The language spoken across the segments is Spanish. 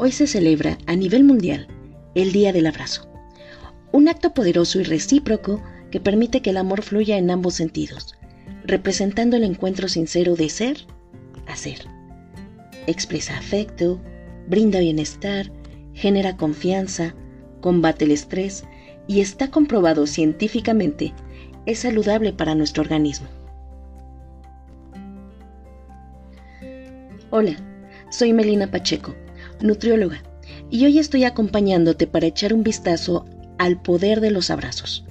Hoy se celebra a nivel mundial el Día del Abrazo, un acto poderoso y recíproco que permite que el amor fluya en ambos sentidos, representando el encuentro sincero de ser a ser. Expresa afecto, brinda bienestar, genera confianza, combate el estrés y está comprobado científicamente es saludable para nuestro organismo. Hola, soy Melina Pacheco nutrióloga, y hoy estoy acompañándote para echar un vistazo al poder de los abrazos,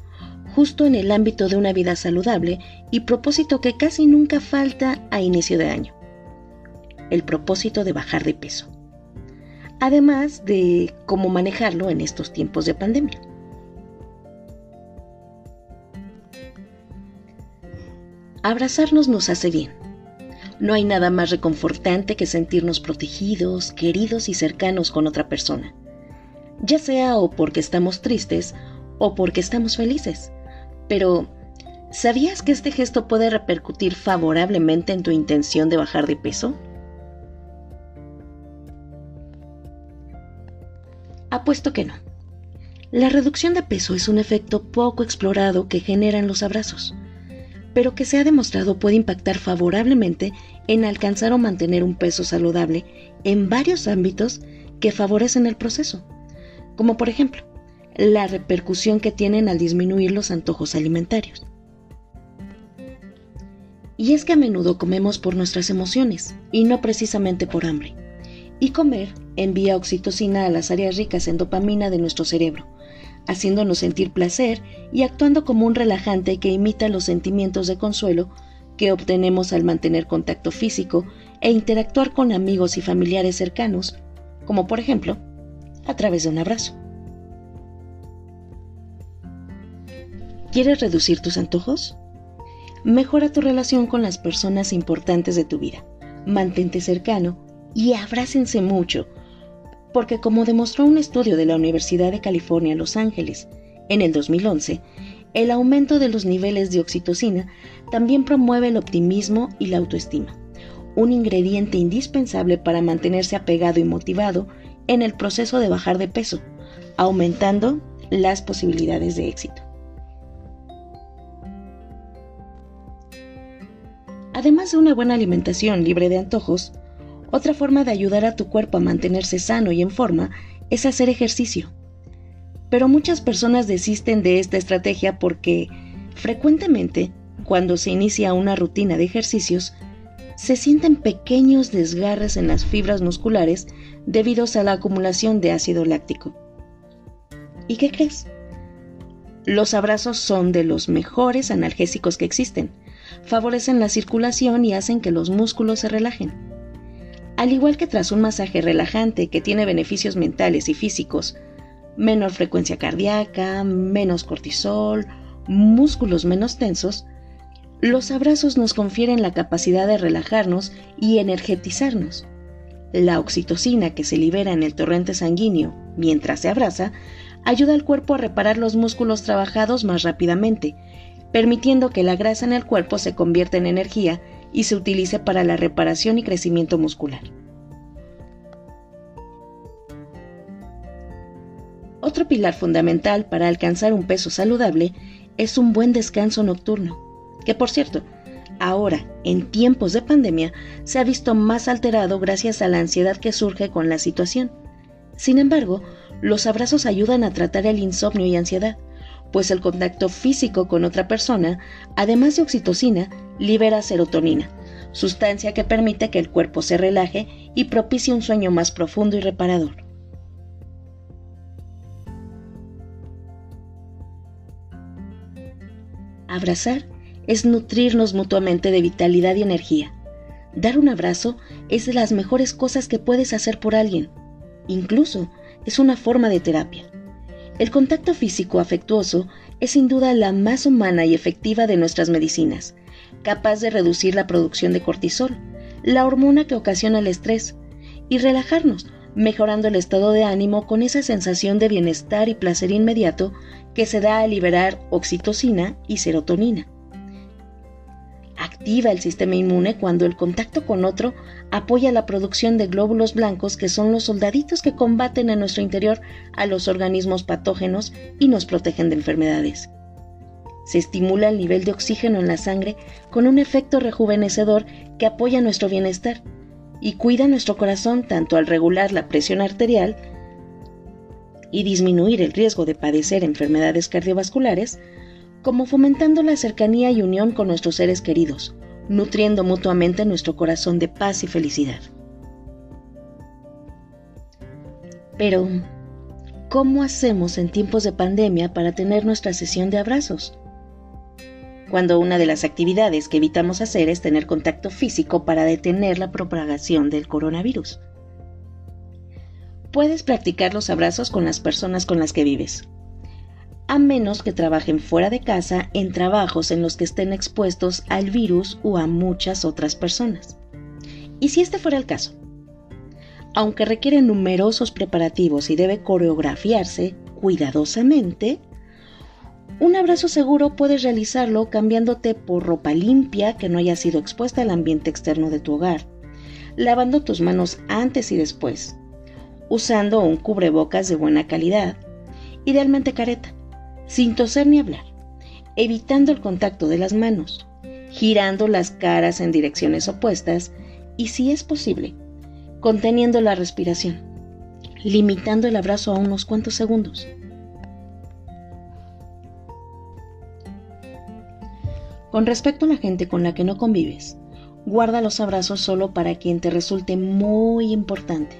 justo en el ámbito de una vida saludable y propósito que casi nunca falta a inicio de año, el propósito de bajar de peso, además de cómo manejarlo en estos tiempos de pandemia. Abrazarnos nos hace bien no hay nada más reconfortante que sentirnos protegidos, queridos y cercanos con otra persona, ya sea o porque estamos tristes o porque estamos felices. Pero, ¿sabías que este gesto puede repercutir favorablemente en tu intención de bajar de peso? Apuesto que no. La reducción de peso es un efecto poco explorado que generan los abrazos pero que se ha demostrado puede impactar favorablemente en alcanzar o mantener un peso saludable en varios ámbitos que favorecen el proceso, como por ejemplo la repercusión que tienen al disminuir los antojos alimentarios. Y es que a menudo comemos por nuestras emociones y no precisamente por hambre. Y comer envía oxitocina a las áreas ricas en dopamina de nuestro cerebro, haciéndonos sentir placer y actuando como un relajante que imita los sentimientos de consuelo que obtenemos al mantener contacto físico e interactuar con amigos y familiares cercanos, como por ejemplo a través de un abrazo. ¿Quieres reducir tus antojos? Mejora tu relación con las personas importantes de tu vida. Mantente cercano y abrácense mucho porque como demostró un estudio de la Universidad de California Los Ángeles en el 2011, el aumento de los niveles de oxitocina también promueve el optimismo y la autoestima, un ingrediente indispensable para mantenerse apegado y motivado en el proceso de bajar de peso, aumentando las posibilidades de éxito. Además de una buena alimentación libre de antojos, otra forma de ayudar a tu cuerpo a mantenerse sano y en forma es hacer ejercicio. Pero muchas personas desisten de esta estrategia porque frecuentemente, cuando se inicia una rutina de ejercicios, se sienten pequeños desgarres en las fibras musculares debido a la acumulación de ácido láctico. ¿Y qué crees? Los abrazos son de los mejores analgésicos que existen. Favorecen la circulación y hacen que los músculos se relajen. Al igual que tras un masaje relajante que tiene beneficios mentales y físicos, menor frecuencia cardíaca, menos cortisol, músculos menos tensos, los abrazos nos confieren la capacidad de relajarnos y energetizarnos. La oxitocina que se libera en el torrente sanguíneo mientras se abraza ayuda al cuerpo a reparar los músculos trabajados más rápidamente, permitiendo que la grasa en el cuerpo se convierta en energía y se utilice para la reparación y crecimiento muscular. Otro pilar fundamental para alcanzar un peso saludable es un buen descanso nocturno, que por cierto, ahora, en tiempos de pandemia, se ha visto más alterado gracias a la ansiedad que surge con la situación. Sin embargo, los abrazos ayudan a tratar el insomnio y ansiedad, pues el contacto físico con otra persona, además de oxitocina, libera serotonina, sustancia que permite que el cuerpo se relaje y propicie un sueño más profundo y reparador. Abrazar es nutrirnos mutuamente de vitalidad y energía. Dar un abrazo es de las mejores cosas que puedes hacer por alguien. Incluso es una forma de terapia. El contacto físico afectuoso es sin duda la más humana y efectiva de nuestras medicinas, capaz de reducir la producción de cortisol, la hormona que ocasiona el estrés, y relajarnos, mejorando el estado de ánimo con esa sensación de bienestar y placer inmediato que se da al liberar oxitocina y serotonina. Activa el sistema inmune cuando el contacto con otro apoya la producción de glóbulos blancos que son los soldaditos que combaten en nuestro interior a los organismos patógenos y nos protegen de enfermedades. Se estimula el nivel de oxígeno en la sangre con un efecto rejuvenecedor que apoya nuestro bienestar y cuida nuestro corazón tanto al regular la presión arterial y disminuir el riesgo de padecer enfermedades cardiovasculares, como fomentando la cercanía y unión con nuestros seres queridos, nutriendo mutuamente nuestro corazón de paz y felicidad. Pero, ¿cómo hacemos en tiempos de pandemia para tener nuestra sesión de abrazos? Cuando una de las actividades que evitamos hacer es tener contacto físico para detener la propagación del coronavirus. Puedes practicar los abrazos con las personas con las que vives, a menos que trabajen fuera de casa en trabajos en los que estén expuestos al virus o a muchas otras personas. Y si este fuera el caso, aunque requiere numerosos preparativos y debe coreografiarse cuidadosamente, un abrazo seguro puedes realizarlo cambiándote por ropa limpia que no haya sido expuesta al ambiente externo de tu hogar, lavando tus manos antes y después, usando un cubrebocas de buena calidad, idealmente careta, sin toser ni hablar, evitando el contacto de las manos, girando las caras en direcciones opuestas y, si es posible, conteniendo la respiración, limitando el abrazo a unos cuantos segundos. Con respecto a la gente con la que no convives, guarda los abrazos solo para quien te resulte muy importante,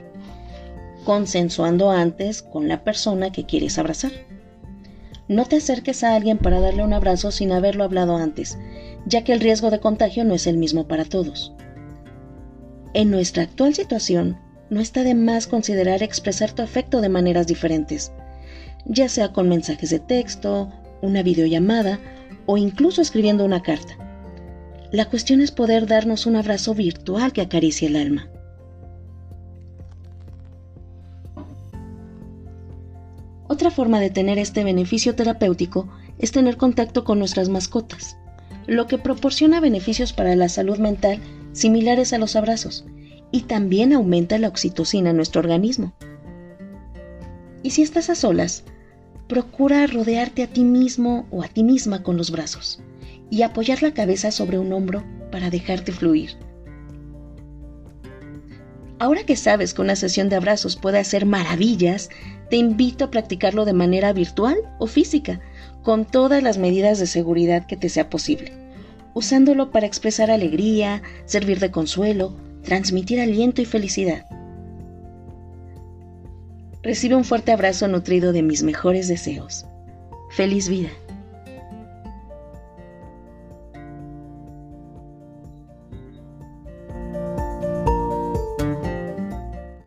consensuando antes con la persona que quieres abrazar. No te acerques a alguien para darle un abrazo sin haberlo hablado antes, ya que el riesgo de contagio no es el mismo para todos. En nuestra actual situación, no está de más considerar expresar tu afecto de maneras diferentes, ya sea con mensajes de texto, una videollamada o incluso escribiendo una carta. La cuestión es poder darnos un abrazo virtual que acaricie el alma. Otra forma de tener este beneficio terapéutico es tener contacto con nuestras mascotas, lo que proporciona beneficios para la salud mental similares a los abrazos y también aumenta la oxitocina en nuestro organismo. Y si estás a solas, procura rodearte a ti mismo o a ti misma con los brazos y apoyar la cabeza sobre un hombro para dejarte fluir. Ahora que sabes que una sesión de abrazos puede hacer maravillas, te invito a practicarlo de manera virtual o física, con todas las medidas de seguridad que te sea posible, usándolo para expresar alegría, servir de consuelo, transmitir aliento y felicidad. Recibe un fuerte abrazo nutrido de mis mejores deseos. Feliz vida.